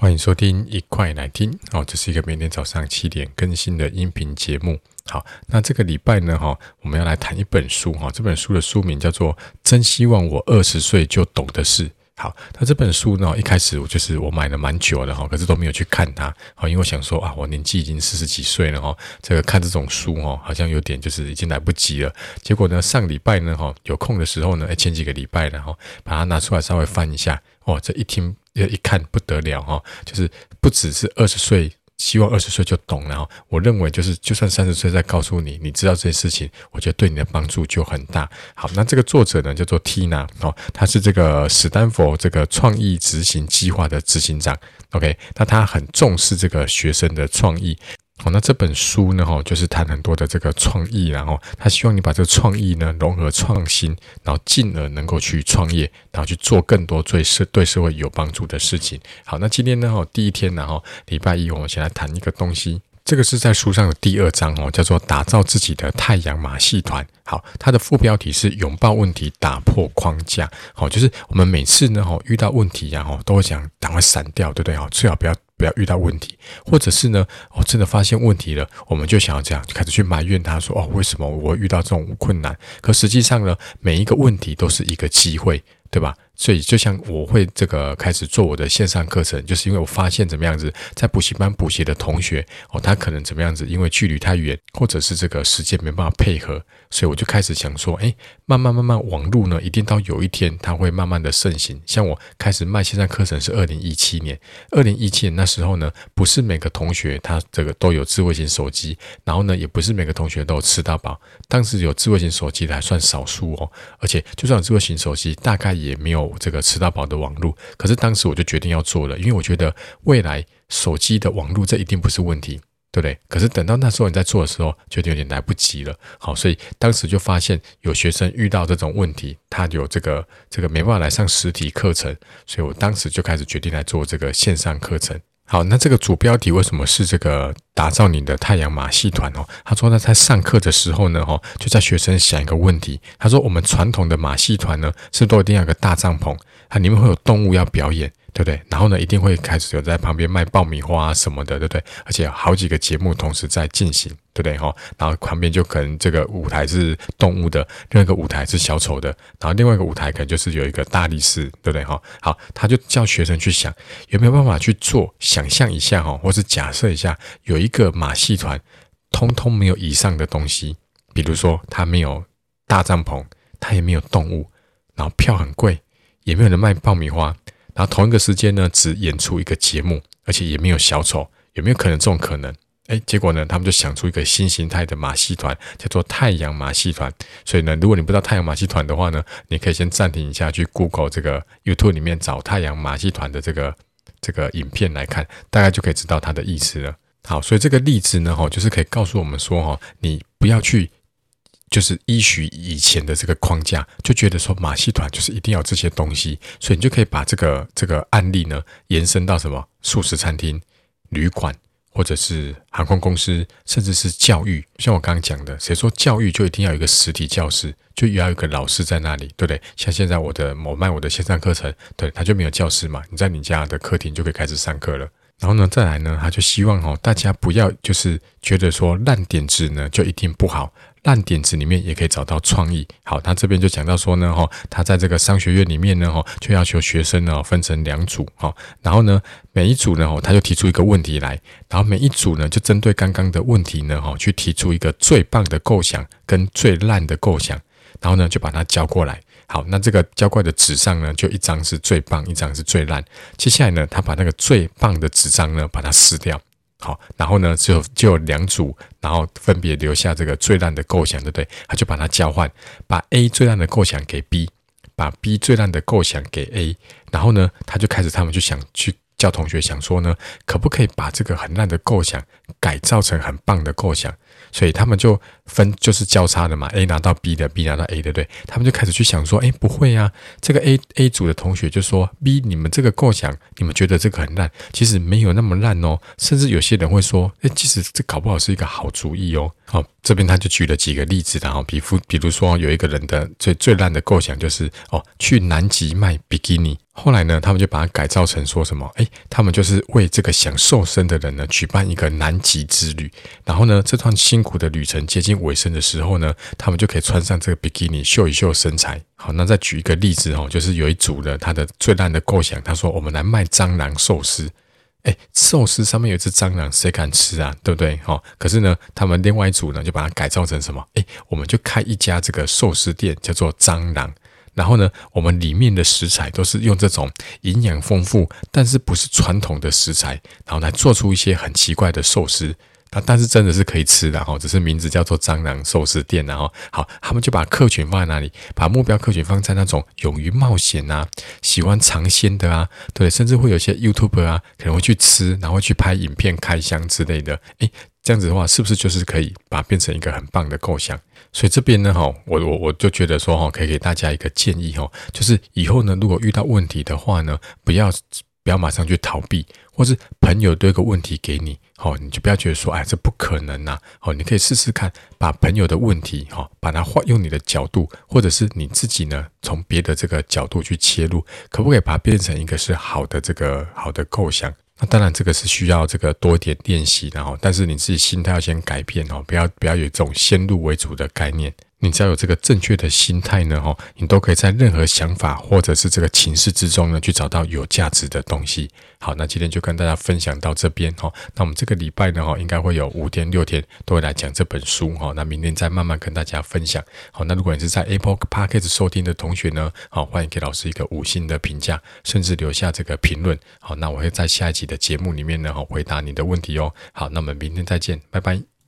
欢迎收听，一块来听哦。这是一个每天早上七点更新的音频节目。好，那这个礼拜呢，哈，我们要来谈一本书哈。这本书的书名叫做《真希望我二十岁就懂的事》。好，那这本书呢，一开始我就是我买了蛮久的哈，可是都没有去看它。好，因为我想说啊，我年纪已经四十几岁了哈，这个看这种书哦，好像有点就是已经来不及了。结果呢，上礼拜呢，哈，有空的时候呢，哎，前几个礼拜然后，把它拿出来稍微翻一下，哦，这一听一看不得了哈，就是不只是二十岁。希望二十岁就懂，然后我认为就是，就算三十岁再告诉你，你知道这些事情，我觉得对你的帮助就很大。好，那这个作者呢叫做 Tina 哦，他是这个史丹佛这个创意执行计划的执行长。OK，那他很重视这个学生的创意。好，那这本书呢，哈，就是谈很多的这个创意，然后他希望你把这个创意呢融合创新，然后进而能够去创业，然后去做更多对社对社会有帮助的事情。好，那今天呢，哈，第一天，然后礼拜一，我们先来谈一个东西。这个是在书上的第二章哦，叫做“打造自己的太阳马戏团”。好，它的副标题是“拥抱问题，打破框架”。好，就是我们每次呢，哈，遇到问题呀，哈，都会想赶快闪掉，对不对？哈，最好不要不要遇到问题，或者是呢，哦，真的发现问题了，我们就想要这样，就开始去埋怨他说，哦，为什么我会遇到这种困难？可实际上呢，每一个问题都是一个机会。对吧？所以就像我会这个开始做我的线上课程，就是因为我发现怎么样子，在补习班补习的同学哦，他可能怎么样子，因为距离太远，或者是这个时间没办法配合，所以我就开始想说，哎，慢慢慢慢，网络呢，一定到有一天它会慢慢的盛行。像我开始卖线上课程是二零一七年，二零一七年那时候呢，不是每个同学他这个都有智慧型手机，然后呢，也不是每个同学都有吃到饱。当时有智慧型手机的还算少数哦，而且就算有智慧型手机，大概也没有这个吃到饱的网络，可是当时我就决定要做了，因为我觉得未来手机的网络这一定不是问题，对不对？可是等到那时候你在做的时候，觉得有点来不及了。好，所以当时就发现有学生遇到这种问题，他有这个这个没办法来上实体课程，所以我当时就开始决定来做这个线上课程。好，那这个主标题为什么是这个打造你的太阳马戏团哦？他说他在上课的时候呢，哈，就在学生想一个问题。他说我们传统的马戏团呢，是不是都一定要有个大帐篷，它里面会有动物要表演。对不对？然后呢，一定会开始有在旁边卖爆米花啊什么的，对不对？而且好几个节目同时在进行，对不对？哈，然后旁边就可能这个舞台是动物的，另外一个舞台是小丑的，然后另外一个舞台可能就是有一个大力士，对不对？哈，好，他就叫学生去想有没有办法去做，想象一下哈，或是假设一下，有一个马戏团，通通没有以上的东西，比如说他没有大帐篷，他也没有动物，然后票很贵，也没有人卖爆米花。然后同一个时间呢，只演出一个节目，而且也没有小丑，有没有可能这种可能？哎，结果呢，他们就想出一个新形态的马戏团，叫做太阳马戏团。所以呢，如果你不知道太阳马戏团的话呢，你可以先暂停一下，去 Google 这个 YouTube 里面找太阳马戏团的这个这个影片来看，大概就可以知道它的意思了。好，所以这个例子呢，哈，就是可以告诉我们说，哈，你不要去。就是依循以前的这个框架，就觉得说马戏团就是一定要这些东西，所以你就可以把这个这个案例呢延伸到什么素食餐厅、旅馆，或者是航空公司，甚至是教育。像我刚刚讲的，谁说教育就一定要有一个实体教室，就要有一个老师在那里，对不对？像现在我的某卖我的线上课程，对，他就没有教室嘛，你在你家的客厅就可以开始上课了。然后呢，再来呢，他就希望哦，大家不要就是觉得说烂点子呢就一定不好。烂点子里面也可以找到创意。好，他这边就讲到说呢，哈，他在这个商学院里面呢，哈，就要求学生呢分成两组，哈，然后呢，每一组呢，哈，他就提出一个问题来，然后每一组呢，就针对刚刚的问题呢，哈，去提出一个最棒的构想跟最烂的构想，然后呢，就把它交过来。好，那这个交过来的纸上呢，就一张是最棒，一张是最烂。接下来呢，他把那个最棒的纸张呢，把它撕掉。好，然后呢，就就有两组，然后分别留下这个最烂的构想，对不对？他就把它交换，把 A 最烂的构想给 B，把 B 最烂的构想给 A，然后呢，他就开始他们就想去叫同学想说呢，可不可以把这个很烂的构想改造成很棒的构想？所以他们就分就是交叉的嘛，A 拿到 B 的，B 拿到 A 的，对，他们就开始去想说，哎，不会啊，这个 A A 组的同学就说，B 你们这个构想，你们觉得这个很烂，其实没有那么烂哦，甚至有些人会说，哎，其实这搞不好是一个好主意哦。好，这边他就举了几个例子，然后比如比如说有一个人的最最烂的构想就是哦，去南极卖比基尼。后来呢，他们就把它改造成说什么？哎，他们就是为这个想瘦身的人呢，举办一个南极之旅。然后呢，这段辛苦的旅程接近尾声的时候呢，他们就可以穿上这个比基尼秀一秀身材。好，那再举一个例子哦，就是有一组的他的最烂的构想，他说我们来卖蟑螂寿司。哎，寿司上面有一只蟑螂，谁敢吃啊？对不对？好，可是呢，他们另外一组呢，就把它改造成什么？哎，我们就开一家这个寿司店，叫做蟑螂。然后呢，我们里面的食材都是用这种营养丰富，但是不是传统的食材，然后来做出一些很奇怪的寿司。但但是真的是可以吃的哈，只是名字叫做蟑螂寿司店。然后好，他们就把客群放在哪里？把目标客群放在那种勇于冒险啊，喜欢尝鲜的啊，对，甚至会有些 YouTube 啊，可能会去吃，然后去拍影片开箱之类的。诶，这样子的话，是不是就是可以把它变成一个很棒的构想？所以这边呢，哈，我我我就觉得说，哈，可以给大家一个建议，哈，就是以后呢，如果遇到问题的话呢，不要不要马上去逃避，或是朋友丢个问题给你，好，你就不要觉得说，哎，这不可能呐，好，你可以试试看，把朋友的问题，哈，把它换用你的角度，或者是你自己呢，从别的这个角度去切入，可不可以把它变成一个是好的这个好的构想？那当然，这个是需要这个多一点练习，然后，但是你自己心态要先改变哦，不要不要有这种先入为主的概念。你只要有这个正确的心态呢，哈，你都可以在任何想法或者是这个情势之中呢，去找到有价值的东西。好，那今天就跟大家分享到这边哈。那我们这个礼拜呢，哈，应该会有五天六天都会来讲这本书哈。那明天再慢慢跟大家分享。好，那如果你是在 Apple Podcast 收听的同学呢，好，欢迎给老师一个五星的评价，甚至留下这个评论。好，那我会在下一集的节目里面呢，哈，回答你的问题哦。好，那我们明天再见，拜拜。